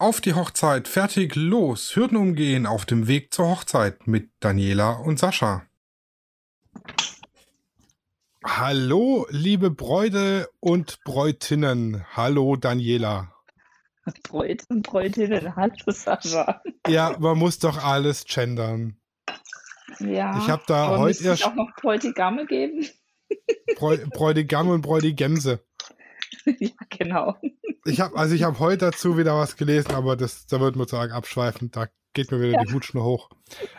Auf die Hochzeit, fertig, los, Hürden umgehen auf dem Weg zur Hochzeit mit Daniela und Sascha. Hallo, liebe Bräute und Bräutinnen. Hallo, Daniela. Bräute und Bräutinnen, hallo, Sascha. Ja, man muss doch alles gendern. Ja, Ich habe da aber heute erst auch noch Bräutigamme geben? Bräu Bräutigam und Bräutigämse. ja, genau. Ich habe also ich habe heute dazu wieder was gelesen, aber das da wird man sagen abschweifen, da geht mir wieder die Hutschnur hoch.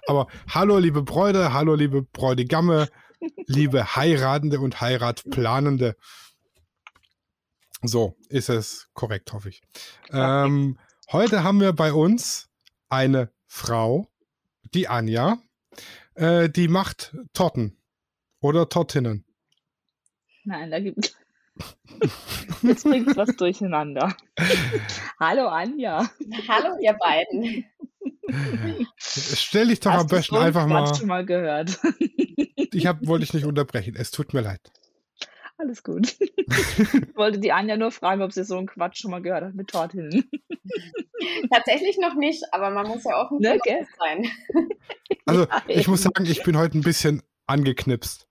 Aber hallo liebe Bräute, hallo liebe Bräutigamme, liebe Heiratende und Heiratplanende. So ist es korrekt, hoffe ich. Ähm, heute haben wir bei uns eine Frau, die Anja, äh, die macht Torten oder Tortinnen. Nein, da gibt Jetzt bringt was durcheinander. Hallo Anja. Hallo, ihr beiden. Stell dich doch Hast am besten einfach Quatsch mal. schon mal gehört? Ich hab, wollte dich nicht unterbrechen. Es tut mir leid. Alles gut. Ich wollte die Anja nur fragen, ob sie so einen Quatsch schon mal gehört hat mit Tortinnen. Tatsächlich noch nicht, aber man muss ja auch ein Ne, sein. Also, Ja, ich muss sagen, ich bin heute ein bisschen angeknipst.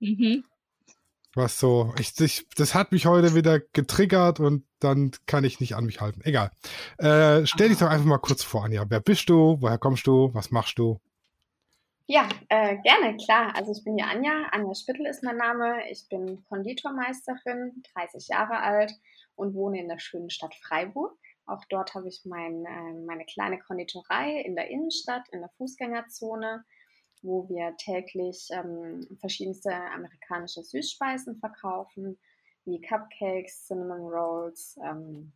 Mhm. Was so, ich, ich, das hat mich heute wieder getriggert und dann kann ich nicht an mich halten. Egal. Äh, stell dich doch einfach mal kurz vor, Anja. Wer bist du? Woher kommst du? Was machst du? Ja, äh, gerne, klar. Also ich bin die Anja. Anja Spittel ist mein Name. Ich bin Konditormeisterin, 30 Jahre alt und wohne in der schönen Stadt Freiburg. Auch dort habe ich mein, äh, meine kleine Konditorei in der Innenstadt, in der Fußgängerzone, wo wir täglich ähm, verschiedenste amerikanische Süßspeisen verkaufen, wie Cupcakes, Cinnamon Rolls, ähm,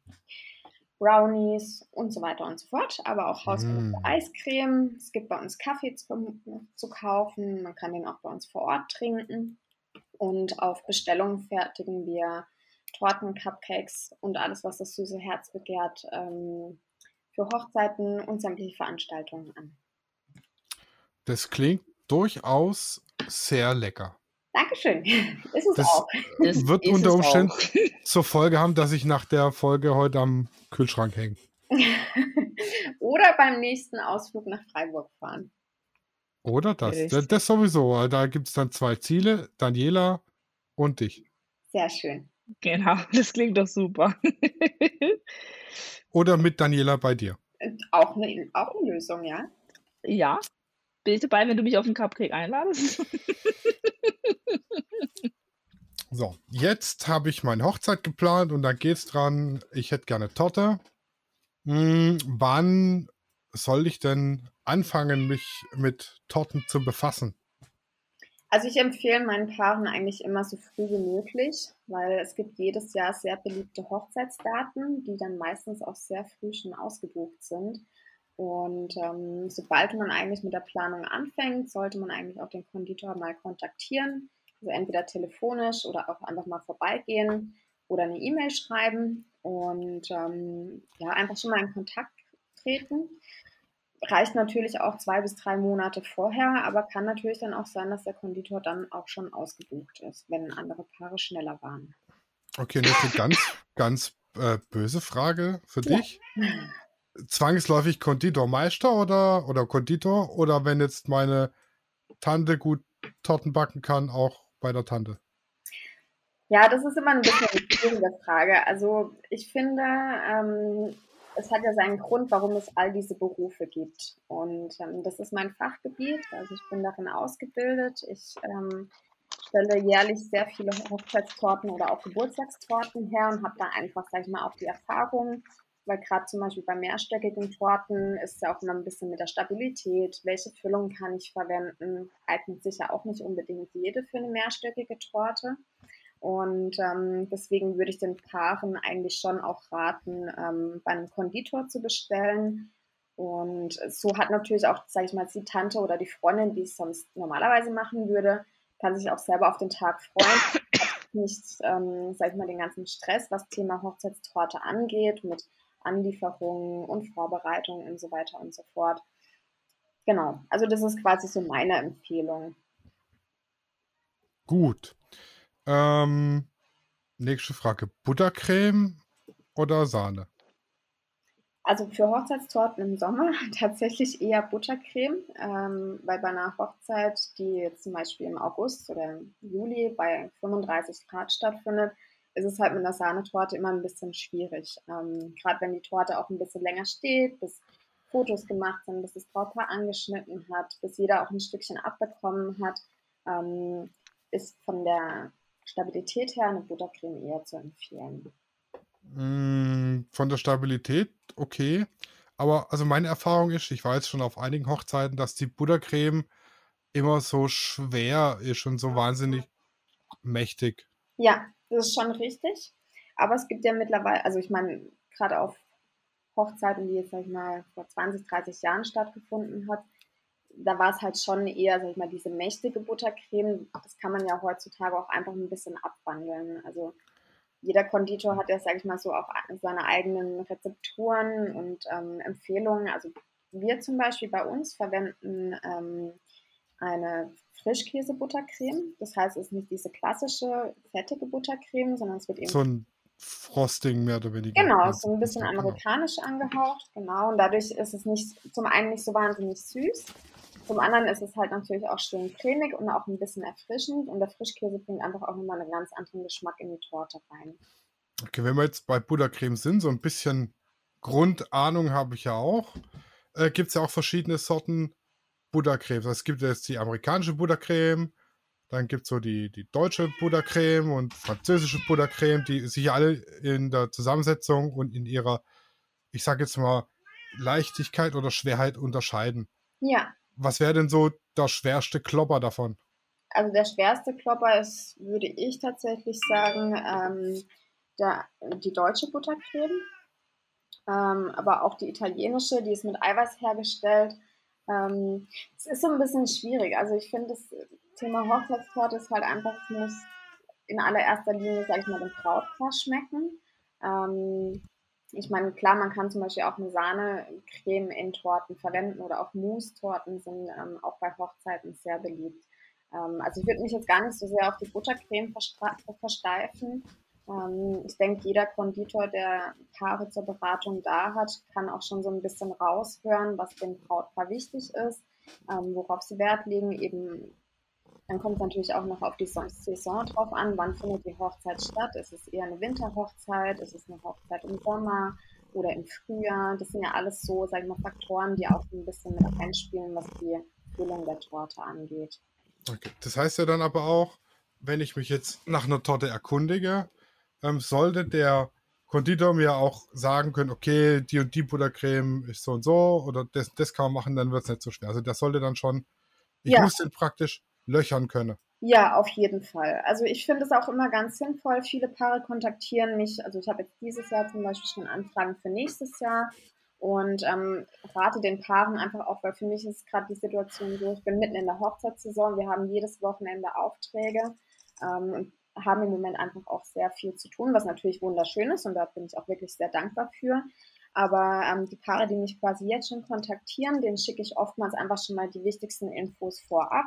Brownies und so weiter und so fort, aber auch hausgemachte Mm. Eiscreme. Es gibt bei uns Kaffee zu, zu kaufen, man kann den auch bei uns vor Ort trinken. Und auf Bestellung fertigen wir Torten, Cupcakes und alles, was das süße Herz begehrt, ähm, für Hochzeiten und sämtliche Veranstaltungen an. Das klingt durchaus sehr lecker. Dankeschön. Ist es Das auch. Das wird ist unter Umständen auch. zur Folge haben, dass ich nach der Folge heute am Kühlschrank hänge. Oder beim nächsten Ausflug nach Freiburg fahren. Oder das? Richtig. Das, das sowieso. Da gibt es dann zwei Ziele, Daniela und dich. Sehr schön. Genau, das klingt doch super. Oder mit Daniela bei dir. Auch eine, auch eine Lösung, ja. ja, bin ich dabei, wenn du mich auf den Cupcake einladest? So, jetzt habe ich meine Hochzeit geplant und da geht's dran. Ich hätte gerne Torte. Hm, wann soll ich denn anfangen, mich mit Torten zu befassen? Also ich empfehle meinen Paaren eigentlich immer so früh wie möglich, weil es gibt jedes Jahr sehr beliebte Hochzeitsdaten, die dann meistens auch sehr früh schon ausgebucht sind. Und ähm, sobald man eigentlich mit der Planung anfängt, sollte man eigentlich auch den Konditor mal kontaktieren. Also entweder telefonisch oder auch einfach mal vorbeigehen oder eine E-Mail schreiben und ähm, ja, einfach schon mal in Kontakt treten reicht natürlich auch zwei bis drei Monate vorher, aber kann natürlich dann auch sein, dass der Konditor dann auch schon ausgebucht ist, wenn andere Paare schneller waren. Okay, und jetzt eine ganz, ganz äh, böse Frage für Ja. Zwangsläufig Konditormeister oder, oder Konditor? Oder wenn jetzt meine Tante gut Torten backen kann, auch bei der Tante? Ja, das ist immer ein bisschen eine schwierige Frage. Also ich finde, ähm, es hat ja seinen Grund, warum es all diese Berufe gibt. Und ähm, das ist mein Fachgebiet. Also ich bin darin ausgebildet. Ich ähm, stelle jährlich sehr viele Hochzeitstorten oder auch Geburtstagstorten her und habe da einfach, sag ich mal, auch die Erfahrung, weil gerade zum Beispiel bei mehrstöckigen Torten ist ja auch immer ein bisschen mit der Stabilität, welche Füllung kann ich verwenden, eignet sich ja auch nicht unbedingt jede für eine mehrstöckige Torte. Und ähm, deswegen würde ich den Paaren eigentlich schon auch raten, ähm, bei einem Konditor zu bestellen. Und so hat natürlich auch, sage ich mal, die Tante oder die Freundin, die es sonst normalerweise machen würde, kann sich auch selber auf den Tag freuen. Nicht, ähm, sage ich mal, den ganzen Stress, was Thema Hochzeitstorte angeht, mit Anlieferungen und Vorbereitungen und so weiter und so fort. Genau, also das ist quasi so meine Empfehlung. Gut. Ähm, nächste Frage. Buttercreme oder Sahne? Also für Hochzeitstorten im Sommer tatsächlich eher Buttercreme, ähm, weil bei einer Hochzeit, die zum Beispiel im August oder im Juli bei 35 Grad stattfindet, ist es halt mit einer Sahnetorte immer ein bisschen schwierig. Ähm, Gerade wenn die Torte auch ein bisschen länger steht, bis Fotos gemacht sind, bis das Brautpaar angeschnitten hat, bis jeder auch ein Stückchen abbekommen hat, ähm, ist von der Stabilität her eine Buttercreme eher zu empfehlen. Mm, von der Stabilität okay. Aber also meine Erfahrung ist, ich jetzt schon auf einigen Hochzeiten, dass die Buttercreme immer so schwer ist und so wahnsinnig mächtig. Ja, das ist schon richtig. Aber es gibt ja mittlerweile, also ich meine, gerade auf Hochzeiten, die jetzt, sag ich mal, vor 20, 30 Jahren stattgefunden hat, da war es halt schon eher, sag ich mal, diese mächtige Buttercreme. Das kann man ja heutzutage auch einfach ein bisschen abwandeln. Also jeder Konditor hat ja, sag ich mal, so auch seine eigenen Rezepturen und ähm, Empfehlungen. Also wir zum Beispiel bei uns verwenden ähm, eine Frischkäse-Buttercreme. Das heißt, es ist nicht diese klassische fettige Buttercreme, sondern es wird eben. So ein Frosting mehr oder weniger. Genau, so ein bisschen amerikanisch angehaucht. Genau, und dadurch ist es nicht zum einen nicht so wahnsinnig süß. Zum anderen ist es halt natürlich auch schön cremig und auch ein bisschen erfrischend. Und der Frischkäse bringt einfach auch nochmal einen ganz anderen Geschmack in die Torte rein. Okay, wenn wir jetzt bei Buttercreme sind, so ein bisschen Grundahnung habe ich ja auch. Äh, Gibt es ja auch verschiedene Sorten Buttercreme. Also es gibt jetzt die amerikanische Buttercreme, dann gibt es so die, die deutsche Buttercreme und französische Buttercreme, die sich alle in der Zusammensetzung und in ihrer, ich sage jetzt mal, Leichtigkeit oder Schwerheit unterscheiden. Ja. Was wäre denn so der schwerste Klopper davon? Also der schwerste Klopper ist, würde ich tatsächlich sagen, ähm, der, die deutsche Buttercreme, ähm, aber auch die italienische, die ist mit Eiweiß hergestellt. Ähm, es ist so ein bisschen schwierig. Also ich finde, das Thema Hochzeitstorte ist halt einfach, es muss in allererster Linie, sage ich mal, dem Brautpaar schmecken. Ähm, ich meine, klar, man kann zum Beispiel auch eine Sahnecreme in Torten verwenden oder auch Mousse-Torten sind ähm, auch bei Hochzeiten sehr beliebt. Ähm, also ich würde mich jetzt gar nicht so sehr auf die Buttercreme versteifen. Ähm, ich denke, jeder Konditor, der Paare zur Beratung da hat, kann auch schon so ein bisschen raushören, was dem Brautpaar wichtig ist, ähm, worauf sie Wert legen, eben dann kommt es natürlich auch noch auf die Saison drauf an, wann findet die Hochzeit statt. Ist es eher eine Winterhochzeit, ist es eine Hochzeit im Sommer oder im Frühjahr? Das sind ja alles so, sag ich mal, Faktoren, die auch ein bisschen mit einspielen, was die Füllung der Torte angeht. Okay. Das heißt ja dann aber auch, wenn ich mich jetzt nach einer Torte erkundige, ähm, sollte der Konditor mir auch sagen können, okay, die und die Buttercreme ist so und so oder das, das kann man machen, dann wird es nicht so schwer. Also das sollte dann schon, ich ja. muss den praktisch löchern könne. Ja, auf jeden Fall. Also ich finde es auch immer ganz sinnvoll. Viele Paare kontaktieren mich. Also ich habe jetzt dieses Jahr zum Beispiel schon Anfragen für nächstes Jahr und ähm, rate den Paaren einfach auch, weil für mich ist gerade die Situation so, ich bin mitten in der Hochzeitssaison, wir haben jedes Wochenende Aufträge ähm, und haben im Moment einfach auch sehr viel zu tun, was natürlich wunderschön ist und da bin ich auch wirklich sehr dankbar für. Aber ähm, die Paare, die mich quasi jetzt schon kontaktieren, denen schicke ich oftmals einfach schon mal die wichtigsten Infos vorab.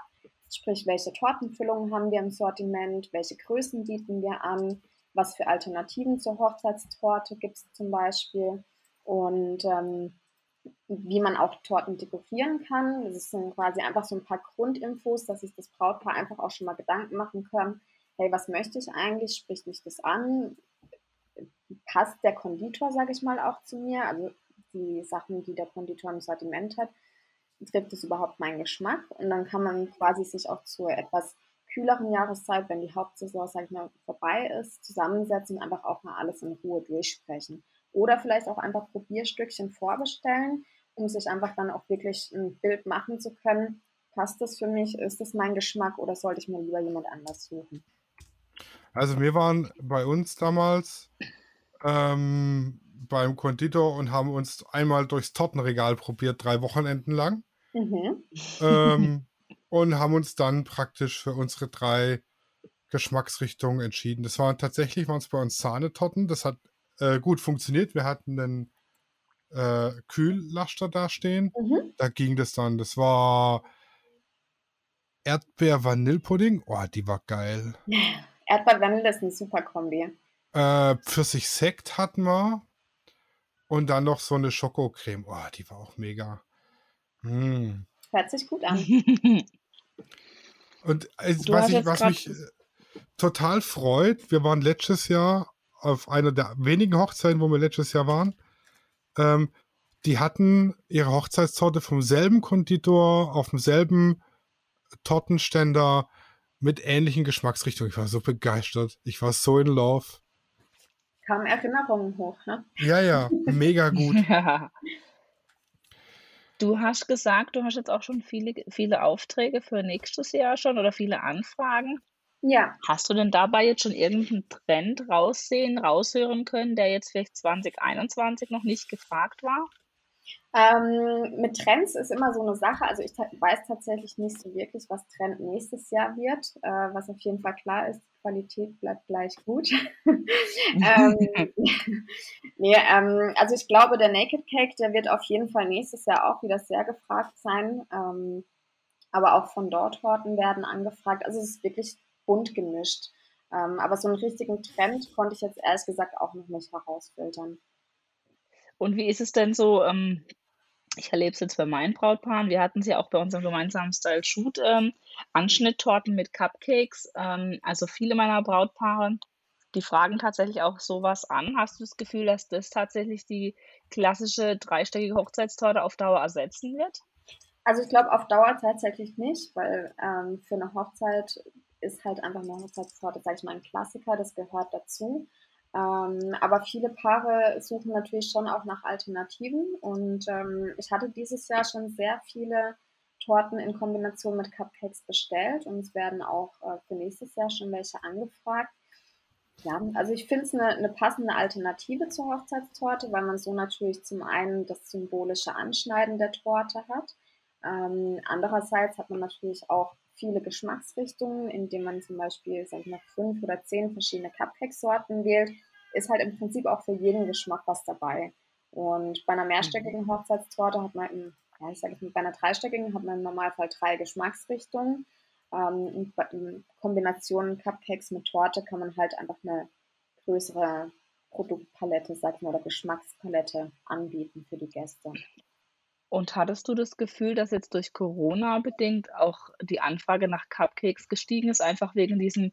Sprich, welche Tortenfüllungen haben wir im Sortiment, welche Größen bieten wir an, was für Alternativen zur Hochzeitstorte gibt es zum Beispiel und ähm, wie man auch Torten dekorieren kann. Das sind quasi einfach so ein paar Grundinfos, dass sich das Brautpaar einfach auch schon mal Gedanken machen können. Hey, was möchte ich eigentlich? Spricht mich das an? Passt der Konditor, sage ich mal, auch zu mir? Also die Sachen, die der Konditor im Sortiment hat, trifft es überhaupt meinen Geschmack? Und dann kann man quasi sich auch zur etwas kühleren Jahreszeit, wenn die Hauptsaison, sag ich mal, vorbei ist, zusammensetzen und einfach auch mal alles in Ruhe durchsprechen. Oder vielleicht auch einfach Probierstückchen vorbestellen, um sich einfach dann auch wirklich ein Bild machen zu können. Passt das für mich? Ist das mein Geschmack oder sollte ich mir lieber jemand anders suchen? Also wir waren bei uns damals ähm, beim Konditor und haben uns einmal durchs Tortenregal probiert, drei Wochenenden lang. Mhm. Ähm, und haben uns dann praktisch für unsere drei Geschmacksrichtungen entschieden. Das waren tatsächlich waren es bei uns Sahnetorten. Das hat äh, gut funktioniert. Wir hatten einen äh, Kühllaster da stehen. Mhm. Da ging das dann. Das war Erdbeer-Vanillepudding. Oh, die war geil. Erdbeer-Vanille ist eine super Kombi. Äh, Pfirsich-Sekt hatten wir. Und dann noch so eine Schokocreme. Oh, die war auch mega. Mm. Hört sich gut an. Und äh, was, ich, was mich äh, total freut, wir waren letztes Jahr auf einer der wenigen Hochzeiten, wo wir letztes Jahr waren. Ähm, die hatten ihre Hochzeitstorte vom selben Konditor auf demselben Tortenständer mit ähnlichen Geschmacksrichtungen. Ich war so begeistert. Ich war so in love. Kamen Erinnerungen hoch, ne? Ja, ja, mega gut. Du hast gesagt, du hast jetzt auch schon viele, viele Aufträge für nächstes Jahr schon oder viele Anfragen. Ja. Hast du denn dabei jetzt schon irgendeinen Trend raussehen, raushören können, der jetzt vielleicht 2021 noch nicht gefragt war? Ähm, mit Trends ist immer so eine Sache. Also ich weiß tatsächlich nicht so wirklich, was Trend nächstes Jahr wird. Äh, was auf jeden Fall klar ist, Qualität bleibt gleich gut. ähm, nee, ähm, also ich glaube, der Naked Cake, der wird auf jeden Fall nächstes Jahr auch wieder sehr gefragt sein. Ähm, aber auch von dort Horten werden angefragt. Also es ist wirklich bunt gemischt. Ähm, aber so einen richtigen Trend konnte ich jetzt ehrlich gesagt auch noch nicht herausfiltern. Und wie ist es denn so? Ähm, ich erlebe es jetzt bei meinen Brautpaaren. Wir hatten sie auch bei unserem gemeinsamen Style Shoot ähm, Anschnitttorten mit Cupcakes. Ähm, also viele meiner Brautpaare, die fragen tatsächlich auch sowas an. Hast du das Gefühl, dass das tatsächlich die klassische dreistöckige Hochzeitstorte auf Dauer ersetzen wird? Also ich glaube auf Dauer tatsächlich nicht, weil ähm, für eine Hochzeit ist halt einfach eine Hochzeitstorte, sage ich mal, ein Klassiker, das gehört dazu. Ähm, aber viele Paare suchen natürlich schon auch nach Alternativen und ähm, ich hatte dieses Jahr schon sehr viele Torten in Kombination mit Cupcakes bestellt und es werden auch äh, für nächstes Jahr schon welche angefragt. Ja, also ich finde es eine, eine passende Alternative zur Hochzeitstorte, weil man so natürlich zum einen das symbolische Anschneiden der Torte hat. Ähm, andererseits hat man natürlich auch viele Geschmacksrichtungen, indem man zum Beispiel sag ich mal, fünf oder zehn verschiedene Cupcake-Sorten wählt, ist halt im Prinzip auch für jeden Geschmack was dabei. Und bei einer mehrstöckigen mhm. Hochzeitstorte hat man, im, ja, ich sage bei einer dreistöckigen hat man im Normalfall drei Geschmacksrichtungen. Ähm, in Kombination Cupcakes mit Torte kann man halt einfach eine größere Produktpalette, sag ich mal, oder Geschmackspalette anbieten für die Gäste. Und hattest du das Gefühl, dass jetzt durch Corona bedingt auch die Anfrage nach Cupcakes gestiegen ist, einfach wegen diesem,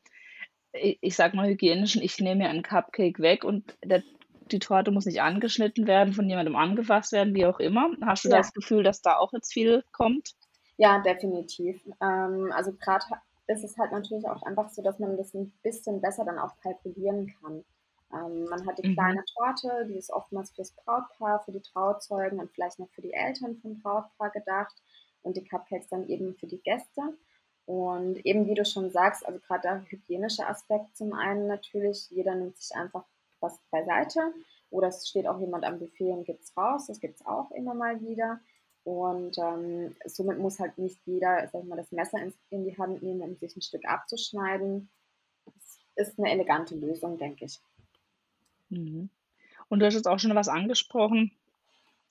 ich sag mal, hygienischen, ich nehme mir einen Cupcake weg und der, die Torte muss nicht angeschnitten werden, von jemandem angefasst werden, wie auch immer. Hast du ja. das Gefühl, dass da auch jetzt viel kommt? Ja, definitiv. Ähm, also gerade ist es halt natürlich auch einfach so, dass man das ein bisschen besser dann auch kalkulieren kann. Ähm, man hat die mhm. kleine Torte, die ist oftmals fürs Brautpaar, für die Trauzeugen und vielleicht noch für die Eltern vom Brautpaar gedacht und die Cupcakes dann eben für die Gäste. Und eben wie du schon sagst, also gerade der hygienische Aspekt zum einen natürlich, jeder nimmt sich einfach was beiseite oder es steht auch jemand am Buffet und gibt es raus, das gibt es auch immer mal wieder. Und ähm, somit muss halt nicht jeder, sag ich mal, das Messer in, in die Hand nehmen, um sich ein Stück abzuschneiden. Das ist eine elegante Lösung, denke ich. Mhm. Und du hast jetzt auch schon was angesprochen.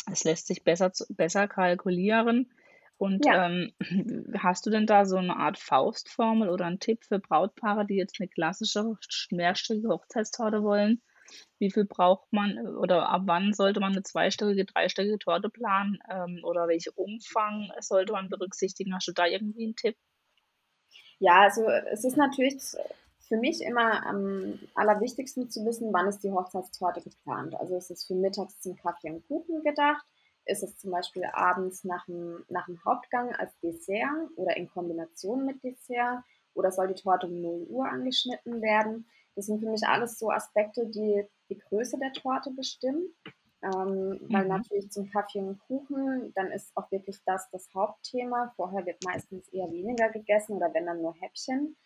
Es lässt sich besser, besser kalkulieren. Und Ja. ähm, hast du denn da so eine Art Faustformel oder einen Tipp für Brautpaare, die jetzt eine klassische mehrstöckige Hochzeitstorte wollen? Wie viel braucht man oder ab wann sollte man eine zweistöckige, dreistöckige Torte planen? Ähm, oder welchen Umfang sollte man berücksichtigen? Hast du da irgendwie einen Tipp? Ja, also es ist natürlich für mich immer am allerwichtigsten zu wissen, wann ist die Hochzeitstorte geplant. Also ist es für mittags zum Kaffee und Kuchen gedacht? Ist es zum Beispiel abends nach dem, nach dem Hauptgang als Dessert oder in Kombination mit Dessert? Oder soll die Torte um 0 Uhr angeschnitten werden? Das sind für mich alles so Aspekte, die die Größe der Torte bestimmen. Ähm, mhm. Weil natürlich zum Kaffee und Kuchen, dann ist auch wirklich das das Hauptthema. Vorher wird meistens eher weniger gegessen oder wenn dann nur Häppchen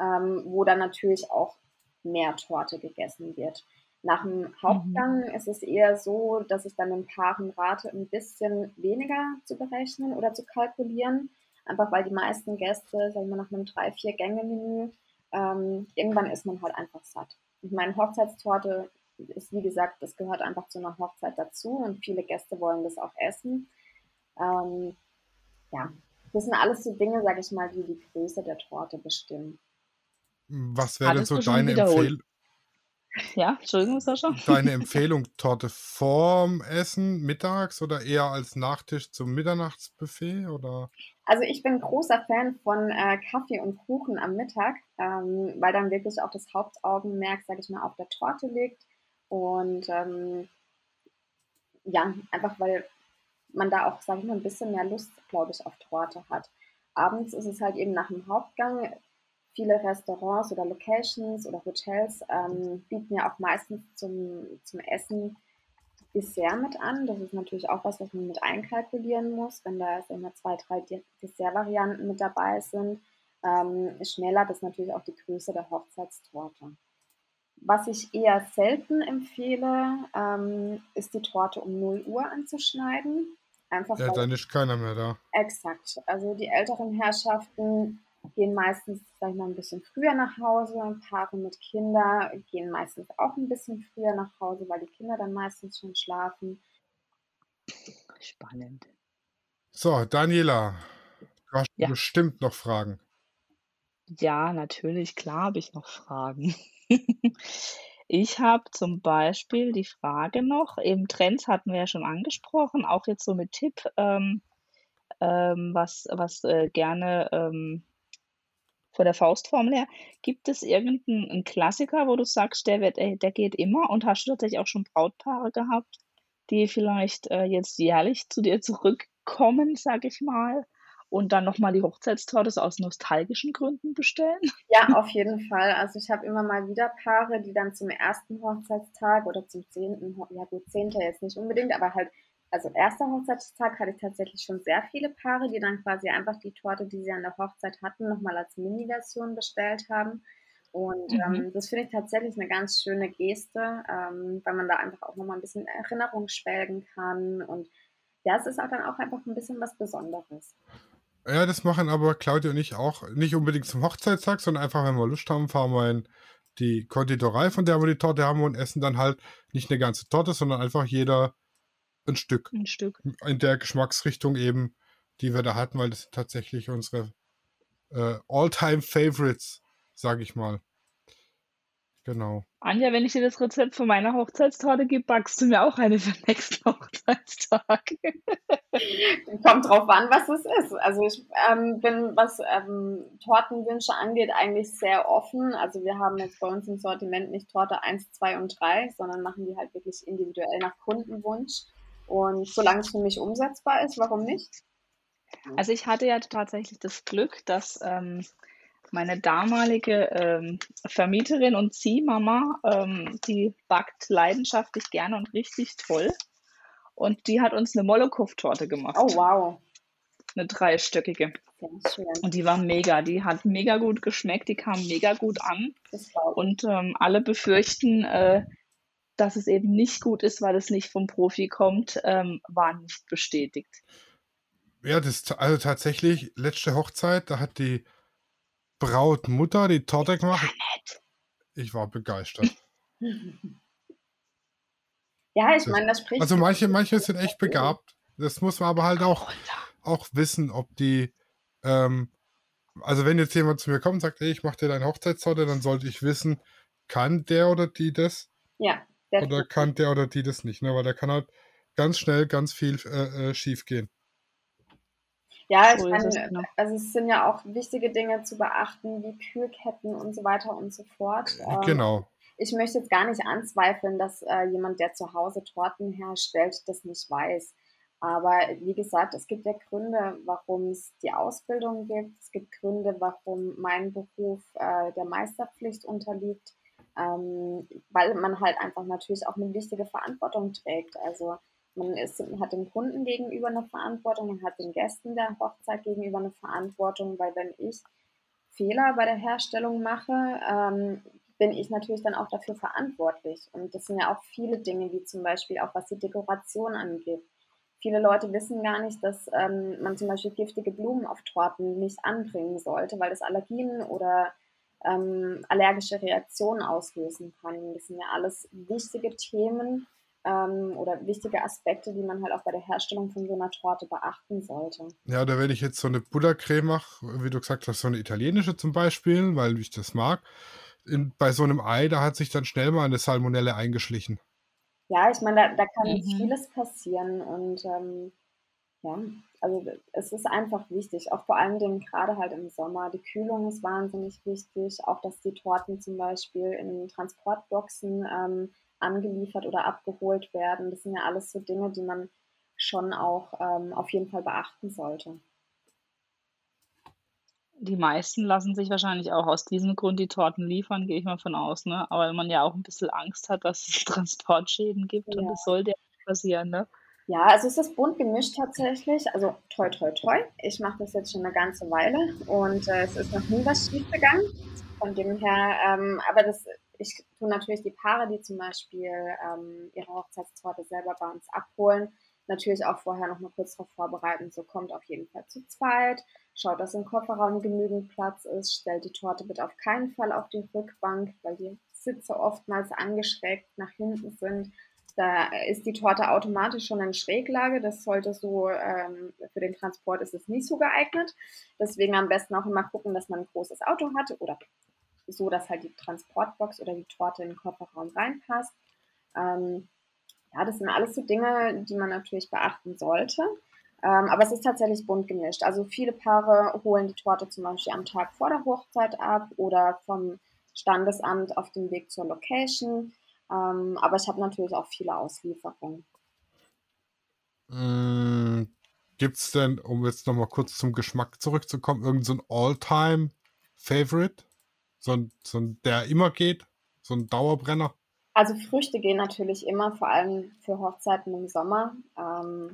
ähm, wo dann natürlich auch mehr Torte gegessen wird. Nach dem Hauptgang mhm. ist es eher so, dass ich dann den Paaren rate, ein bisschen weniger zu berechnen oder zu kalkulieren. Einfach weil die meisten Gäste, sagen wir nach einem drei, vier Gänge-Menü, ähm, irgendwann ist man halt einfach satt. Ich meine, Hochzeitstorte ist wie gesagt, das gehört einfach zu einer Hochzeit dazu und viele Gäste wollen das auch essen. Ähm, ja, das sind alles so Dinge, sage ich mal, die die Größe der Torte bestimmen. Was wäre denn so deine Empfehlung? Ja, Entschuldigung, Sascha. Deine Empfehlung, Torte vorm Essen, mittags oder eher als Nachtisch zum Mitternachtsbuffet? Oder? Also ich bin großer Fan von äh, Kaffee und Kuchen am Mittag, ähm, weil dann wirklich auch das Hauptaugenmerk, sage ich mal, auf der Torte liegt. Und ähm, ja, einfach weil man da auch, sage ich mal, ein bisschen mehr Lust, glaube ich, auf Torte hat. Abends ist es halt eben nach dem Hauptgang viele Restaurants oder Locations oder Hotels ähm, bieten ja auch meistens zum, zum Essen Dessert mit an. Das ist natürlich auch was, was man mit einkalkulieren muss, wenn da immer zwei, drei Dessertvarianten mit dabei sind. Ähm, schmälert das natürlich auch die Größe der Hochzeitstorte. Was ich eher selten empfehle, ähm, ist die Torte um 0 Uhr anzuschneiden. Einfach ja, dann ist keiner mehr da. Exakt. Also die älteren Herrschaften gehen meistens, sag ich mal, ein bisschen früher nach Hause. Paare mit Kindern gehen meistens auch ein bisschen früher nach Hause, weil die Kinder dann meistens schon schlafen. Spannend. So, Daniela, du hast ja. bestimmt noch Fragen. Ja, natürlich, klar habe ich noch Fragen. ich habe zum Beispiel die Frage noch, eben Trends hatten wir ja schon angesprochen, auch jetzt so mit Tipp, ähm, ähm, was, was äh, gerne ähm, von der Faustformel her, gibt es irgendeinen Klassiker, wo du sagst, der, wird, äh, der geht immer und hast du tatsächlich auch schon Brautpaare gehabt, die vielleicht äh, jetzt jährlich zu dir zurückkommen, sag ich mal, und dann nochmal die Hochzeitstorte aus nostalgischen Gründen bestellen? Ja, auf jeden Fall. Also ich habe immer mal wieder Paare, die dann zum ersten Hochzeitstag oder zum zehnten, ja gut, zehnter jetzt nicht unbedingt, aber halt also erster Hochzeitstag hatte ich tatsächlich schon sehr viele Paare, die dann quasi einfach die Torte, die sie an der Hochzeit hatten, nochmal als Mini-Version bestellt haben. Und mhm. ähm, das finde ich tatsächlich eine ganz schöne Geste, ähm, weil man da einfach auch nochmal ein bisschen Erinnerung schwelgen kann. Und ja, es ist auch dann auch einfach ein bisschen was Besonderes. Ja, das machen aber Claudia und ich auch nicht unbedingt zum Hochzeitstag, sondern einfach, wenn wir Lust haben, fahren wir in die Konditorei, von der wir die Torte haben und essen dann halt nicht eine ganze Torte, sondern einfach jeder ein Stück. Ein Stück. In der Geschmacksrichtung eben, die wir da hatten, weil das sind tatsächlich unsere äh, All-Time-Favorites, sage ich mal. Genau. Anja, wenn ich dir das Rezept von meiner Hochzeitstorte gebe, backst du mir auch eine für den nächsten Hochzeitstag. Kommt drauf an, was es ist. Also ich ähm, bin, was ähm, Tortenwünsche angeht, eigentlich sehr offen. Also wir haben jetzt bei uns im Sortiment nicht Torte 1, 2 und 3, sondern machen die halt wirklich individuell nach Kundenwunsch. Und solange es für mich umsetzbar ist, warum nicht? Also ich hatte ja tatsächlich das Glück, dass ähm, meine damalige ähm, Vermieterin und Ziehmama, ähm, die backt leidenschaftlich gerne und richtig toll. Und die hat uns eine Molokow-Torte gemacht. Oh, wow. Eine dreistöckige. Und die war mega. Die hat mega gut geschmeckt. Die kam mega gut an. Und ähm, alle befürchten, äh, dass es eben nicht gut ist, weil es nicht vom Profi kommt, ähm, war nicht bestätigt. Ja, das also tatsächlich letzte Hochzeit, da hat die Brautmutter die Torte gemacht. Ich war begeistert. ja, ich meine, das spricht. Also manche, manche sind echt begabt. Das muss man aber halt auch, auch wissen, ob die. Ähm, also wenn jetzt jemand zu mir kommt und sagt, ey, ich mache dir deine Hochzeitstorte, dann sollte ich wissen, kann der oder die das? Ja. Oder kann der oder die das nicht, ne? Weil da kann halt ganz schnell ganz viel äh, äh, schief gehen. Ja, ich meine, genau. also es sind ja auch wichtige Dinge zu beachten, wie Kühlketten und so weiter und so fort. Ähm, genau. Ich möchte jetzt gar nicht anzweifeln, dass äh, jemand, der zu Hause Torten herstellt, das nicht weiß. Aber wie gesagt, es gibt ja Gründe, warum es die Ausbildung gibt. Es gibt Gründe, warum mein Beruf äh, der Meisterpflicht unterliegt ähm, weil man halt einfach natürlich auch eine wichtige Verantwortung trägt. Also man ist, hat dem Kunden gegenüber eine Verantwortung, man hat den Gästen der Hochzeit gegenüber eine Verantwortung, weil wenn ich Fehler bei der Herstellung mache, ähm, bin ich natürlich dann auch dafür verantwortlich. Und das sind ja auch viele Dinge, wie zum Beispiel auch was die Dekoration angeht. Viele Leute wissen gar nicht, dass ähm, man zum Beispiel giftige Blumen auf Torten nicht anbringen sollte, weil das Allergien oder ähm, allergische Reaktionen auslösen kann. Das sind ja alles wichtige Themen ähm, oder wichtige Aspekte, die man halt auch bei der Herstellung von so einer Torte beachten sollte. Ja, oder wenn ich jetzt so eine Buttercreme mache, wie du gesagt hast, so eine italienische zum Beispiel, weil ich das mag, in, bei so einem Ei, da hat sich dann schnell mal eine Salmonelle eingeschlichen. Ja, ich meine, da, da kann mhm. vieles passieren und ähm, ja, also es ist einfach wichtig, auch vor allen Dingen gerade halt im Sommer. Die Kühlung ist wahnsinnig wichtig, auch dass die Torten zum Beispiel in Transportboxen ähm, angeliefert oder abgeholt werden. Das sind ja alles so Dinge, die man schon auch ähm, auf jeden Fall beachten sollte. Die meisten lassen sich wahrscheinlich auch aus diesem Grund die Torten liefern, gehe ich mal von aus, ne? Aber wenn man ja auch ein bisschen Angst hat, dass es Transportschäden gibt und das sollte ja passieren, ne? Ja, also es ist bunt gemischt tatsächlich. Also toi, toi, toi. Ich mache das jetzt schon eine ganze Weile und äh, es ist noch nie was schief gegangen. Von dem her, ähm, aber das, ich tue natürlich die Paare, die zum Beispiel ähm, ihre Hochzeitstorte selber bei uns abholen, natürlich auch vorher noch mal kurz darauf vorbereiten. So kommt auf jeden Fall zu zweit, schaut, dass im Kofferraum genügend Platz ist, stellt die Torte bitte auf keinen Fall auf die Rückbank, weil die Sitze oftmals angeschrägt nach hinten sind. Da ist die Torte automatisch schon in Schräglage. Das sollte so, ähm, für den Transport ist es nicht so geeignet. Deswegen am besten auch immer gucken, dass man ein großes Auto hat oder so, dass halt die Transportbox oder die Torte in den Kofferraum reinpasst. Ähm, ja, das sind alles so Dinge, die man natürlich beachten sollte. Ähm, aber es ist tatsächlich bunt gemischt. Also viele Paare holen die Torte zum Beispiel am Tag vor der Hochzeit ab oder vom Standesamt auf dem Weg zur Location. Ähm, aber ich habe natürlich auch viele Auslieferungen. Mm, Gibt es denn, um jetzt nochmal kurz zum Geschmack zurückzukommen, irgendein so All-Time-Favorite? So ein, so ein, der immer geht? So ein Dauerbrenner? Also Früchte gehen natürlich immer, vor allem für Hochzeiten im Sommer. Ähm,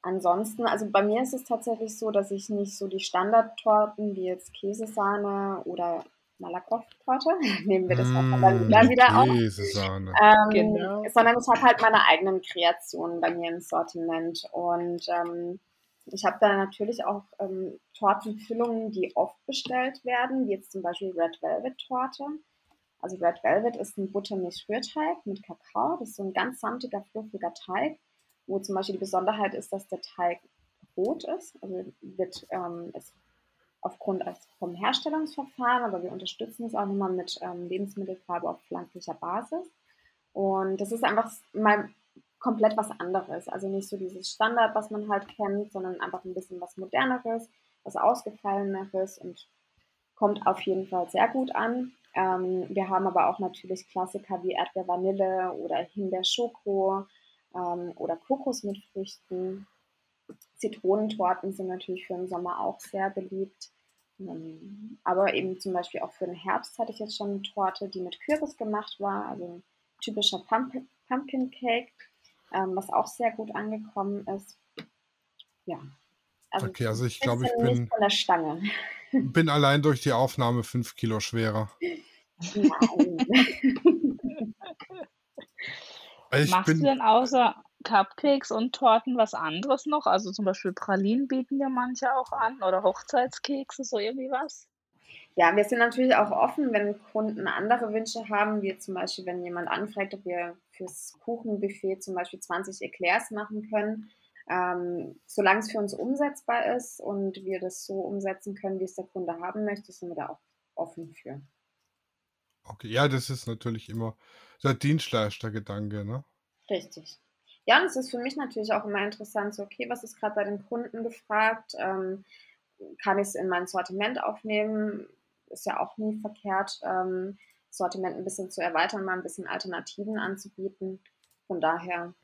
ansonsten, also bei mir ist es tatsächlich so, dass ich nicht so die Standardtorten wie jetzt Käsesahne oder Malakoff-Torte, nehmen wir das mm, dann wieder auf, ähm, genau. sondern ich habe halt meine eigenen Kreationen bei mir im Sortiment und ähm, ich habe da natürlich auch ähm, Tortenfüllungen, die oft bestellt werden, wie jetzt zum Beispiel Red Velvet Torte. Also Red Velvet ist ein Buttermilch-Rührteig mit Kakao. Das ist so ein ganz samtiger, fluffiger Teig, wo zum Beispiel die Besonderheit ist, dass der Teig rot ist. Also wird ähm, ist aufgrund vom Herstellungsverfahren, aber wir unterstützen es auch nochmal mit ähm, Lebensmittelfarbe auf pflanzlicher Basis. Und das ist einfach mal komplett was anderes. Also nicht so dieses Standard, was man halt kennt, sondern einfach ein bisschen was Moderneres, was Ausgefalleneres und kommt auf jeden Fall sehr gut an. Ähm, wir haben aber auch natürlich Klassiker wie Erdbeer Vanille oder Himbeer Schoko ähm, oder Kokos mit Früchten. Zitronentorten sind natürlich für den Sommer auch sehr beliebt. Ähm, aber eben zum Beispiel auch für den Herbst hatte ich jetzt schon eine Torte, die mit Kürbis gemacht war, also ein typischer Pumpkin, Pumpkin Cake, ähm, was auch sehr gut angekommen ist. Ja. Also okay, also ich glaube, ich bin von der Stange. Bin allein durch die Aufnahme fünf Kilo schwerer. Nein. Machst bin, du denn außer Cupcakes und Torten was anderes noch? Also zum Beispiel Pralinen bieten ja manche auch an oder Hochzeitskekse, so irgendwie was? Ja, wir sind natürlich auch offen, wenn Kunden andere Wünsche haben, wie zum Beispiel, wenn jemand anfragt, ob wir fürs Kuchenbuffet zum Beispiel 20 Eclairs machen können. Ähm, solange es für uns umsetzbar ist und wir das so umsetzen können, wie es der Kunde haben möchte, sind wir da auch offen für. Okay, ja, das ist natürlich immer der Dienstleistergedanke, ne? Richtig. Ja, und es ist für mich natürlich auch immer interessant, so, okay, was ist gerade bei den Kunden gefragt? Ähm, kann ich es in mein Sortiment aufnehmen? Ist ja auch nie verkehrt, ähm, Sortiment ein bisschen zu erweitern, mal ein bisschen Alternativen anzubieten. Von daher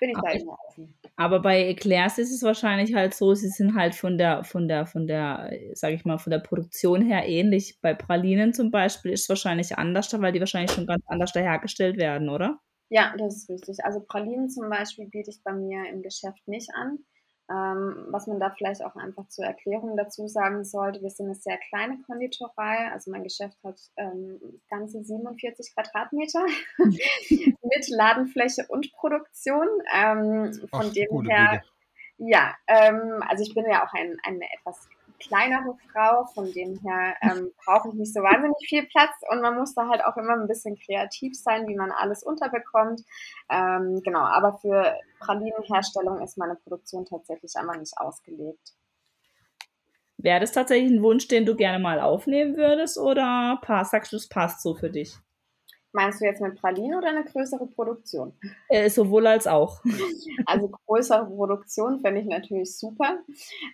bin ich aber, da immer offen. Aber bei Eclairs ist es wahrscheinlich halt so, sie sind halt von der, von der, von der, sag ich mal, von der Produktion her ähnlich. Bei Pralinen zum Beispiel ist es wahrscheinlich anders, weil die wahrscheinlich schon ganz anders hergestellt werden, oder? Ja, das ist richtig. Also Pralinen zum Beispiel biete ich bei mir im Geschäft nicht an. Ähm, was man da vielleicht auch einfach zur Erklärung dazu sagen sollte, wir sind eine sehr kleine Konditorei, also mein Geschäft hat ähm, ganze 47 Quadratmeter mit Ladenfläche und Produktion. Ähm, von Ach, dem her, ja, ähm, also ich bin ja auch ein, eine etwas kleinere Frau, von dem her ähm, brauche ich nicht so wahnsinnig viel Platz und man muss da halt auch immer ein bisschen kreativ sein, wie man alles unterbekommt. Ähm, genau, aber für Pralinenherstellung ist meine Produktion tatsächlich einmal nicht ausgelegt. Wäre das tatsächlich ein Wunsch, den du gerne mal aufnehmen würdest oder passt, sagst du, es passt so für dich? Meinst du jetzt mit Pralinen oder eine größere Produktion? Äh, sowohl als auch. Also größere Produktion finde ich natürlich super.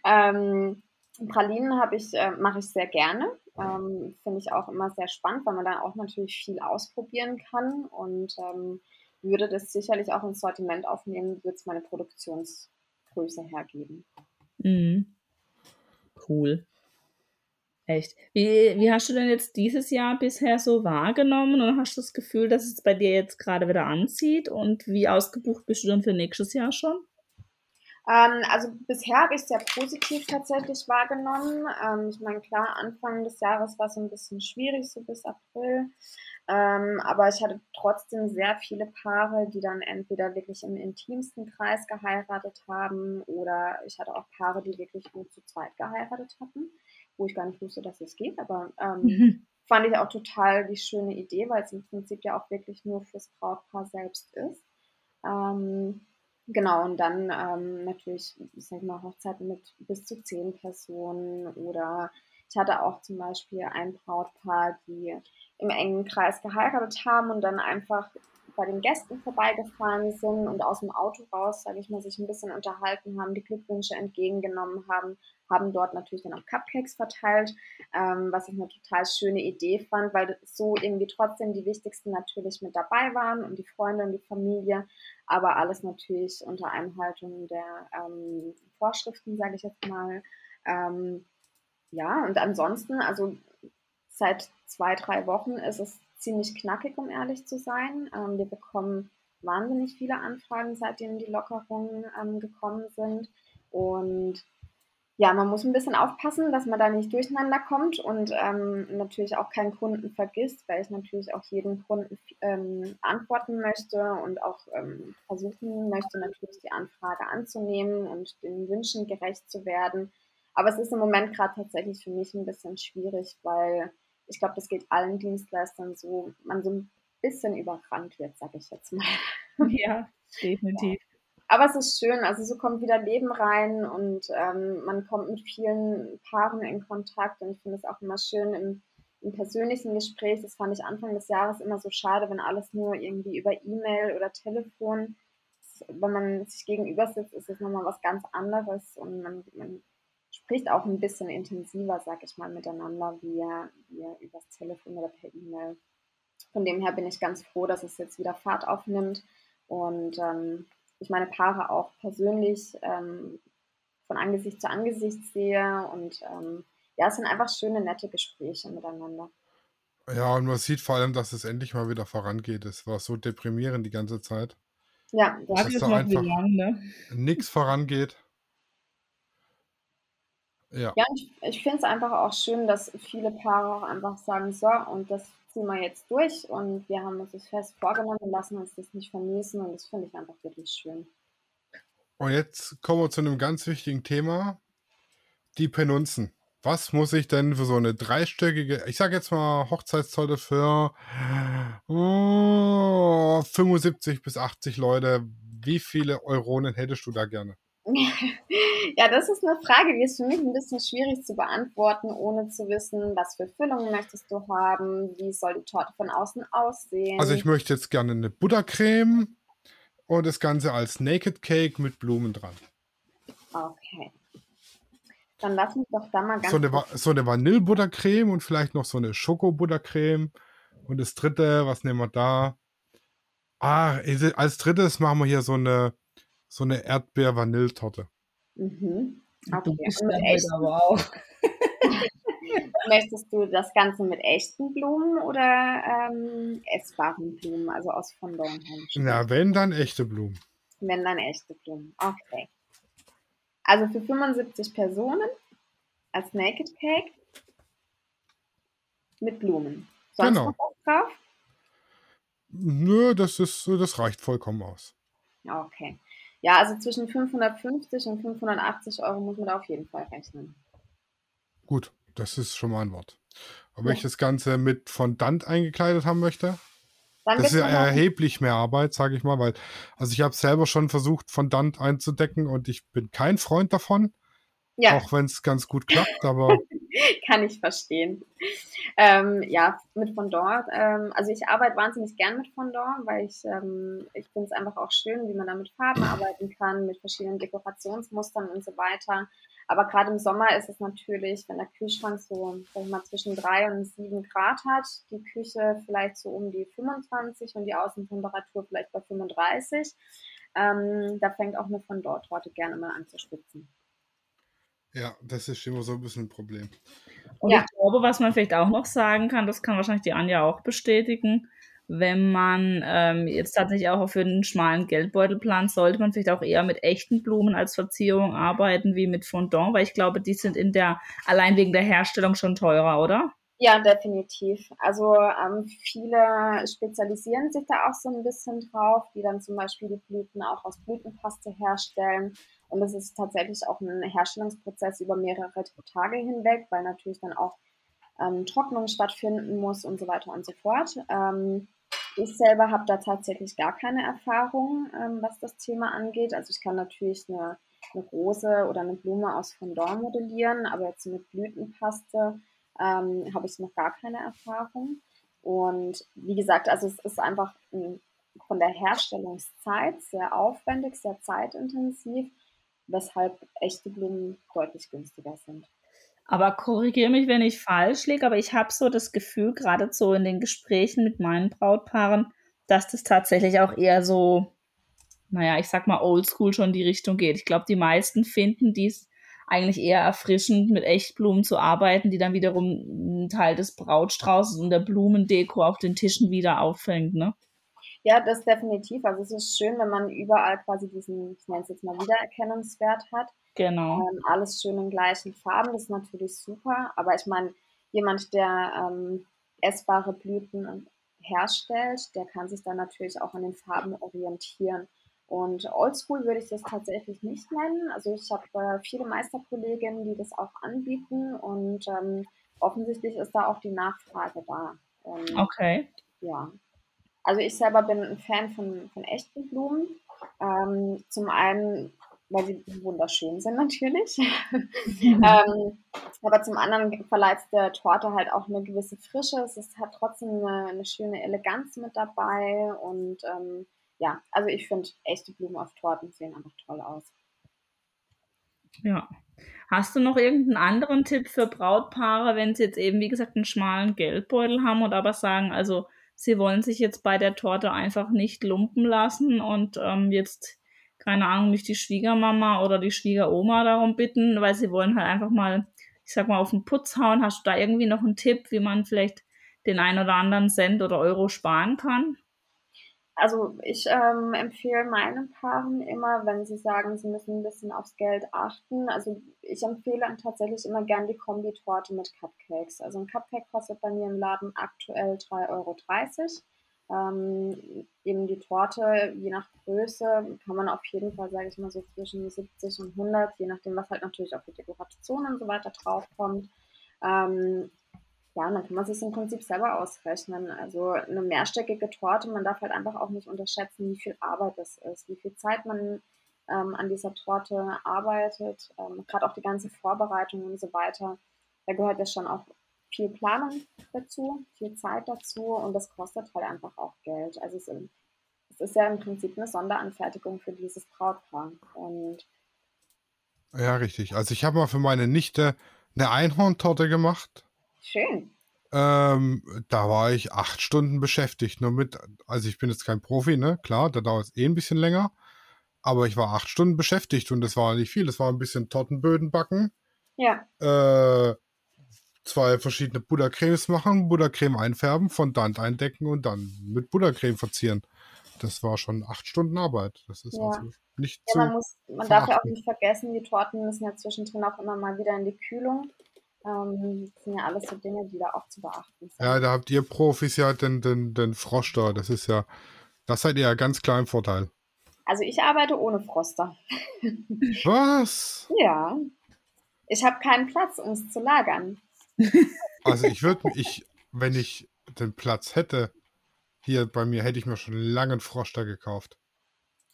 Ähm, Pralinen ich, äh, mache ich sehr gerne. Ähm, finde ich auch immer sehr spannend, weil man dann auch natürlich viel ausprobieren kann und ähm, würde das sicherlich auch ins Sortiment aufnehmen, würde es meine Produktionsgröße hergeben. Mhm. Cool. Echt. Wie, wie hast du denn jetzt dieses Jahr bisher so wahrgenommen und hast du das Gefühl, dass es bei dir jetzt gerade wieder anzieht? Und wie ausgebucht bist du dann für nächstes Jahr schon? Ähm, also bisher habe ich es sehr positiv tatsächlich wahrgenommen. Ähm, ich meine, klar, Anfang des Jahres war es ein bisschen schwierig, so bis April. Ähm, aber ich hatte trotzdem sehr viele Paare, die dann entweder wirklich im intimsten Kreis geheiratet haben oder ich hatte auch Paare, die wirklich nur zu zweit geheiratet hatten, wo ich gar nicht wusste, dass es geht. Aber ähm, mhm. fand ich auch total die schöne Idee, weil es im Prinzip ja auch wirklich nur fürs Brautpaar selbst ist. Ähm, Genau, und dann ähm, natürlich, ich sag mal, Hochzeiten mit bis zu zehn Personen oder ich hatte auch zum Beispiel ein Brautpaar, die im engen Kreis geheiratet haben und dann einfach bei den Gästen vorbeigefahren sind und aus dem Auto raus, sage ich mal, sich ein bisschen unterhalten haben, die Glückwünsche entgegengenommen haben, haben dort natürlich dann auch Cupcakes verteilt, ähm, was ich eine total schöne Idee fand, weil so irgendwie trotzdem die wichtigsten natürlich mit dabei waren und die Freunde und die Familie, aber alles natürlich unter Einhaltung der ähm, Vorschriften, sage ich jetzt mal. Ähm, ja, und ansonsten, also seit zwei, drei Wochen ist es ziemlich knackig, um ehrlich zu sein. Ähm, wir bekommen wahnsinnig viele Anfragen, seitdem die Lockerungen ähm, gekommen sind. Und ja, man muss ein bisschen aufpassen, dass man da nicht durcheinander kommt und ähm, natürlich auch keinen Kunden vergisst, weil ich natürlich auch jeden Kunden ähm, antworten möchte und auch ähm, versuchen möchte, natürlich die Anfrage anzunehmen und den Wünschen gerecht zu werden. Aber es ist im Moment gerade tatsächlich für mich ein bisschen schwierig, weil ich glaube, das geht allen Dienstleistern so, man so ein bisschen überrannt wird, sage ich jetzt mal. Ja, definitiv. Ja. Aber es ist schön, also so kommt wieder Leben rein und ähm, man kommt mit vielen Paaren in Kontakt und ich finde es auch immer schön im, im, persönlichen Gespräch. Das fand ich Anfang des Jahres immer so schade, wenn alles nur irgendwie über E-Mail oder Telefon, wenn man sich gegenüber sitzt, ist es nochmal was ganz anderes und man, man spricht auch ein bisschen intensiver, sag ich mal, miteinander, wie, wie übers Telefon oder per E-Mail. Von dem her bin ich ganz froh, dass es jetzt wieder Fahrt aufnimmt und ähm, ich meine Paare auch persönlich ähm, von Angesicht zu Angesicht sehe und ähm, ja, es sind einfach schöne, nette Gespräche miteinander. Ja, und man sieht vor allem, dass es endlich mal wieder vorangeht. Es war so deprimierend die ganze Zeit. Ja, das dass da einfach ne? nichts vorangeht. Ja, ja ich, ich finde es einfach auch schön, dass viele Paare auch einfach sagen, so, und das ziehen wir jetzt durch und wir haben uns das fest vorgenommen und lassen uns das nicht vermiesen und das finde ich einfach wirklich schön. Und jetzt kommen wir zu einem ganz wichtigen Thema, die Penunzen. Was muss ich denn für so eine dreistöckige, ich sage jetzt mal Hochzeitszolle für oh, 75 bis 80 Leute, wie viele Euronen hättest du da gerne? Ja, das ist eine Frage, die ist für mich ein bisschen schwierig zu beantworten, ohne zu wissen, was für Füllungen möchtest du haben, wie soll die Torte von außen aussehen. Also ich möchte jetzt gerne eine Buttercreme und das Ganze als Naked Cake mit Blumen dran. Okay. Dann lass mich doch da mal ganz so eine, so eine Vanillebuttercreme und vielleicht noch so eine Schokobuttercreme. Und das dritte, was nehmen wir da? Ah, als drittes machen wir hier so eine so eine Erdbeer-Vanilletorte. Mhm. Okay. aber auch. Möchtest du das Ganze mit echten Blumen oder ähm, essbaren Blumen, also aus Fondant? Na, wenn dann echte Blumen. Wenn dann echte Blumen, okay. Also für 75 Personen als Naked Cake mit Blumen. Sonst genau. noch was drauf? Nö, das ist, das reicht vollkommen aus. Okay. Ja, also zwischen 550 und 580 Euro muss man da auf jeden Fall rechnen. Gut, das ist schon mal ein Wort. Aber ja. wenn ich das Ganze mit Fondant eingekleidet haben möchte, Dann das ist ja erheblich mehr Arbeit, sage ich mal, weil, also ich habe selber schon versucht, Fondant einzudecken und ich bin kein Freund davon. Ja. Auch wenn es ganz gut klappt, aber. Kann ich verstehen. Ähm, ja, mit Fondant. Ähm, also ich arbeite wahnsinnig gern mit Fondant, weil ich, ähm, ich finde es einfach auch schön, wie man da mit Farben arbeiten kann, mit verschiedenen Dekorationsmustern und so weiter. Aber gerade im Sommer ist es natürlich, wenn der Kühlschrank so, sag ich mal, zwischen drei und sieben Grad hat, die Küche vielleicht so um die 25 und die Außentemperatur vielleicht bei 35. Ähm, da fängt auch eine Fondant-Torte gerne mal an zu spitzen. Ja, das ist immer so ein bisschen ein Problem. Und ja. ich glaube, was man vielleicht auch noch sagen kann, das kann wahrscheinlich die Anja auch bestätigen, wenn man ähm, jetzt tatsächlich auch für einen schmalen Geldbeutel plant, sollte man vielleicht auch eher mit echten Blumen als Verzierung arbeiten wie mit Fondant, weil ich glaube, die sind in der, allein wegen der Herstellung schon teurer, oder? Ja, definitiv. Also ähm, viele spezialisieren sich da auch so ein bisschen drauf, die dann zum Beispiel die Blüten auch aus Blütenpaste herstellen. Und es ist tatsächlich auch ein Herstellungsprozess über mehrere Tage hinweg, weil natürlich dann auch ähm, Trocknung stattfinden muss und so weiter und so fort. Ähm, ich selber habe da tatsächlich gar keine Erfahrung, ähm, was das Thema angeht. Also ich kann natürlich eine, eine Rose oder eine Blume aus Fondant modellieren, aber jetzt mit Blütenpaste ähm, habe ich noch gar keine Erfahrung. Und wie gesagt, also es ist einfach ein, von der Herstellungszeit sehr aufwendig, sehr zeitintensiv weshalb echte Blumen deutlich günstiger sind. Aber korrigiere mich, wenn ich falsch liege, aber ich habe so das Gefühl, gerade so in den Gesprächen mit meinen Brautpaaren, dass das tatsächlich auch eher so, naja, ich sag mal, oldschool schon die Richtung geht. Ich glaube, die meisten finden dies eigentlich eher erfrischend, mit Echtblumen zu arbeiten, die dann wiederum einen Teil des Brautstraußes und der Blumendeko auf den Tischen wieder auffängt, ne? Ja, das definitiv. Also es ist schön, wenn man überall quasi diesen, ich nenne es jetzt mal Wiedererkennungswert hat. Genau. Ähm, alles schön in gleichen Farben, das ist natürlich super. Aber ich meine, jemand, der ähm, essbare Blüten herstellt, der kann sich dann natürlich auch an den Farben orientieren. Und Oldschool würde ich das tatsächlich nicht nennen. Also ich habe äh, viele Meisterkolleginnen, die das auch anbieten und ähm, offensichtlich ist da auch die Nachfrage da. Okay. Ja, also ich selber bin ein Fan von, von echten Blumen. Ähm, zum einen, weil sie wunderschön sind natürlich. ähm, aber zum anderen verleiht der Torte halt auch eine gewisse Frische. Es ist, hat trotzdem eine, eine schöne Eleganz mit dabei. Und ähm, ja, also ich finde, echte Blumen auf Torten sehen einfach toll aus. Ja. Hast du noch irgendeinen anderen Tipp für Brautpaare, wenn sie jetzt eben, wie gesagt, einen schmalen Geldbeutel haben und aber sagen, also sie wollen sich jetzt bei der Torte einfach nicht lumpen lassen und ähm, jetzt, keine Ahnung, nicht die Schwiegermama oder die Schwiegeroma darum bitten, weil sie wollen halt einfach mal, ich sag mal, auf den Putz hauen. Hast du da irgendwie noch einen Tipp, wie man vielleicht den ein oder anderen Cent oder Euro sparen kann? Also ich ähm, empfehle meinen Paaren immer, wenn sie sagen, sie müssen ein bisschen aufs Geld achten. Also ich empfehle tatsächlich immer gern die Kombitorte mit Cupcakes. Also ein Cupcake kostet bei mir im Laden aktuell 3,30 Euro. Ähm, eben die Torte, je nach Größe, kann man auf jeden Fall, sage ich mal, so zwischen 70 und 100, je nachdem, was halt natürlich auch für Dekoration und so weiter draufkommt. Ähm, ja, und dann kann man sich im Prinzip selber ausrechnen. Also eine mehrstöckige Torte, man darf halt einfach auch nicht unterschätzen, wie viel Arbeit das ist, wie viel Zeit man ähm, an dieser Torte arbeitet, ähm, gerade auch die ganze Vorbereitung und so weiter. Da gehört ja schon auch viel Planung dazu, viel Zeit dazu und das kostet halt einfach auch Geld. Also es, es ist ja im Prinzip eine Sonderanfertigung für dieses Brautpaar. Und ja, richtig. Also ich habe mal für meine Nichte eine Einhorntorte gemacht Schön. Ähm, da war ich acht Stunden beschäftigt. Nur mit, also ich bin jetzt kein Profi, ne? Klar, da dauert es eh ein bisschen länger. Aber ich war acht Stunden beschäftigt und das war nicht viel. Das war ein bisschen Tortenböden backen. Ja. Äh, zwei verschiedene Buttercremes machen, Buttercreme einfärben, Fondant eindecken und dann mit Buttercreme verzieren. Das war schon acht Stunden Arbeit. Das ist ja. also nicht ja, zu. Man, muss, man darf ja auch nicht vergessen, die Torten müssen ja zwischendrin auch immer mal wieder in die Kühlung. Ähm, das sind ja alles so Dinge, die da auch zu beachten sind. Ja, da habt ihr Profis ja den, den, den Froster. Das ist ja, das seid ihr ja ganz klar im Vorteil. Also ich arbeite ohne Froster. Was? ja. Ich habe keinen Platz, um es zu lagern. Also ich würde, ich, wenn ich den Platz hätte, hier bei mir hätte ich mir schon lange einen Froster gekauft.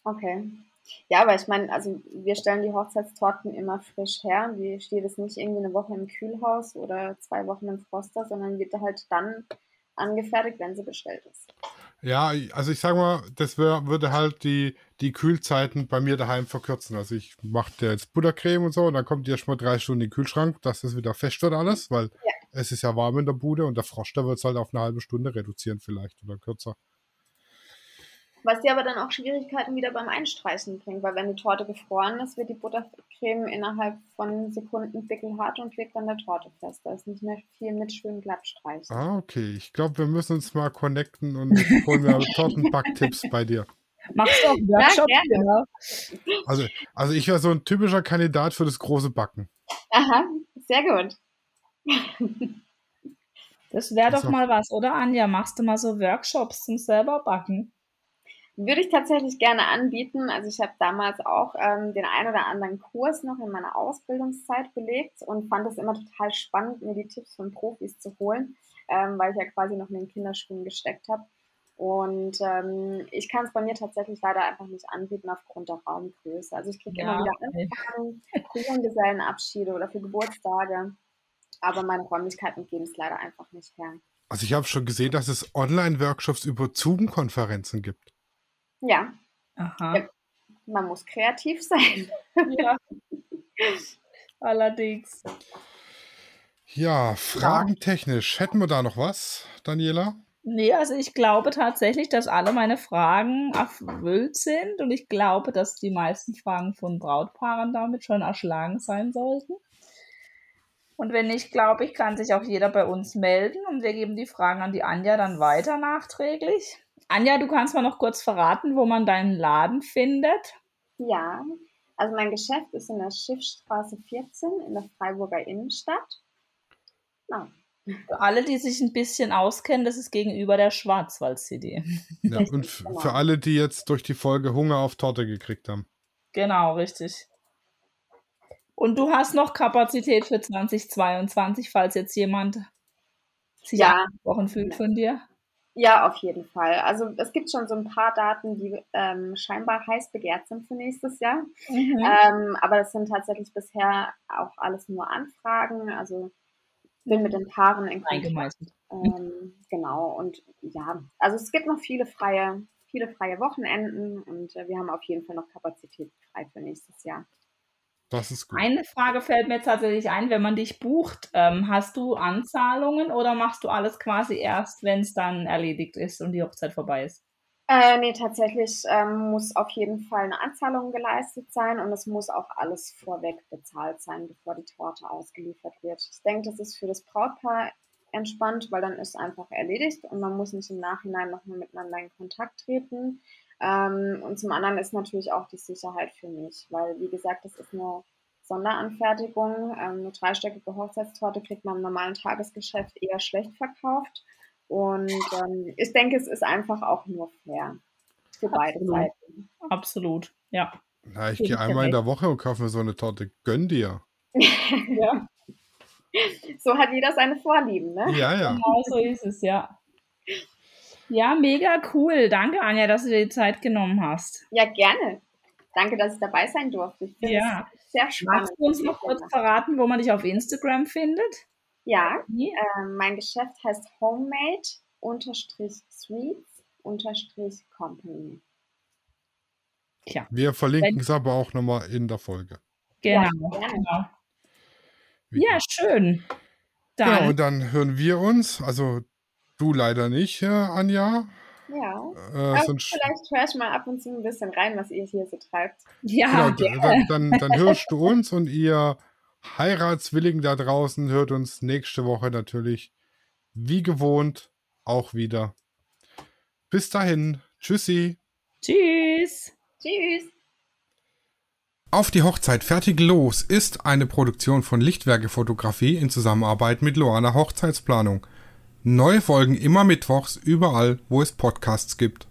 Okay. Ja, aber ich meine, also wir stellen die Hochzeitstorten immer frisch her. Die steht es nicht irgendwie eine Woche im Kühlhaus oder zwei Wochen im Froster, sondern wird halt dann angefertigt, wenn sie bestellt ist. Ja, also ich sag mal, das wär, würde halt die, die Kühlzeiten bei mir daheim verkürzen. Also ich mache jetzt Buttercreme und so und dann kommt die erst mal drei Stunden in den Kühlschrank, dass das wieder fest wird alles, weil ja. es ist ja warm in der Bude und der Froster wird es halt auf eine halbe Stunde reduzieren vielleicht oder kürzer. Was dir aber dann auch Schwierigkeiten wieder beim Einstreichen bringt, weil wenn die Torte gefroren ist, wird die Buttercreme innerhalb von Sekunden wickelhart und klebt an der Torte fest. Da ist nicht mehr viel mit schön glatt streichen. Ah, okay. Ich glaube, wir müssen uns mal connecten und holen wir Tortenbacktipps bei dir. Machst du auch Workshop? Ja, genau. Also, also ich wäre so ein typischer Kandidat für das große Backen. Aha, sehr gut. Das wäre doch mal was, oder Anja? Machst du mal so Workshops zum selber backen? Würde ich tatsächlich gerne anbieten. Also ich habe damals auch ähm, den ein oder anderen Kurs noch in meiner Ausbildungszeit belegt und fand es immer total spannend, mir die Tipps von Profis zu holen, ähm, weil ich ja quasi noch in den Kinderschuhen gesteckt habe. Und ähm, ich kann es bei mir tatsächlich leider einfach nicht anbieten aufgrund der Raumgröße. Also ich kriege ja. immer wieder Anfragen für Junggesellenabschiede oder für Geburtstage, aber meine Räumlichkeiten geben es leider einfach nicht her. Also ich habe schon gesehen, dass es Online-Workshops über Zoom-Konferenzen gibt. Ja. Aha. Man muss kreativ sein. Ja. Allerdings. Ja, fragentechnisch. Hätten wir da noch was, Daniela? Nee, also ich glaube tatsächlich, dass alle meine Fragen erfüllt sind und ich glaube, dass die meisten Fragen von Brautpaaren damit schon erschlagen sein sollten. Und wenn nicht, glaube ich, kann sich auch jeder bei uns melden und wir geben die Fragen an die Anja dann weiter nachträglich. Anja, du kannst mal noch kurz verraten, wo man deinen Laden findet. Ja, also mein Geschäft ist in der Schiffstraße 14 in der Freiburger Innenstadt. Ja. Für alle, die sich ein bisschen auskennen, das ist gegenüber der Schwarzwald-CD. Ja, und genau. für alle, die jetzt durch die Folge Hunger auf Torte gekriegt haben. Genau, richtig. Und du hast noch Kapazität für 2022, falls jetzt jemand sich ja. angesprochen fühlt von dir? Ja, auf jeden Fall. Also es gibt schon so ein paar Daten, die ähm, scheinbar heiß begehrt sind für nächstes Jahr. Mhm. Ähm, aber das sind tatsächlich bisher auch alles nur Anfragen. Also bin mit den Paaren in Kontakt. Ähm, genau. Und ja, also es gibt noch viele freie, viele freie Wochenenden und äh, wir haben auf jeden Fall noch Kapazität frei für nächstes Jahr. Das ist gut. Eine Frage fällt mir tatsächlich ein, wenn man dich bucht, ähm, hast du Anzahlungen oder machst du alles quasi erst, wenn es dann erledigt ist und die Hochzeit vorbei ist? Äh, nee, tatsächlich ähm, muss auf jeden Fall eine Anzahlung geleistet sein und es muss auch alles vorweg bezahlt sein, bevor die Torte ausgeliefert wird. Ich denke, das ist für das Brautpaar entspannt, weil dann ist einfach erledigt und man muss nicht im Nachhinein nochmal miteinander in Kontakt treten. Ähm, und zum anderen ist natürlich auch die Sicherheit für mich, weil, wie gesagt, das ist eine Sonderanfertigung. Ähm, eine dreistöckige Hochzeitstorte kriegt man im normalen Tagesgeschäft eher schlecht verkauft. Und ähm, ich denke, es ist einfach auch nur fair für beide Absolut. Seiten. Absolut, ja. Na, ich gehe einmal in der Woche und kaufe mir so eine Torte. Gönn dir. ja. So hat jeder seine Vorlieben, ne? Ja, ja. Genau so ist es, ja. Ja, mega cool. Danke, Anja, dass du dir die Zeit genommen hast. Ja, gerne. Danke, dass ich dabei sein durfte. Ich ja. sehr spannend. Magst du uns noch kurz verraten, wo man dich auf Instagram findet? Ja, äh, mein Geschäft heißt Homemade-Sweets-Company. Ja. Wir verlinken es aber auch nochmal in der Folge. Genau. Ja, genau. ja schön. Dann. Ja, und dann hören wir uns, also Du leider nicht, Anja. Ja. Äh, vielleicht hörst du mal ab und zu ein bisschen rein, was ihr hier so treibt. Ja. Genau, dann, dann, dann hörst du uns und ihr Heiratswilligen da draußen hört uns nächste Woche natürlich wie gewohnt auch wieder. Bis dahin. Tschüssi. Tschüss. Tschüss. Auf die Hochzeit fertig los ist eine Produktion von Lichtwerke Fotografie in Zusammenarbeit mit Loana Hochzeitsplanung. Neue Folgen immer mittwochs überall, wo es Podcasts gibt.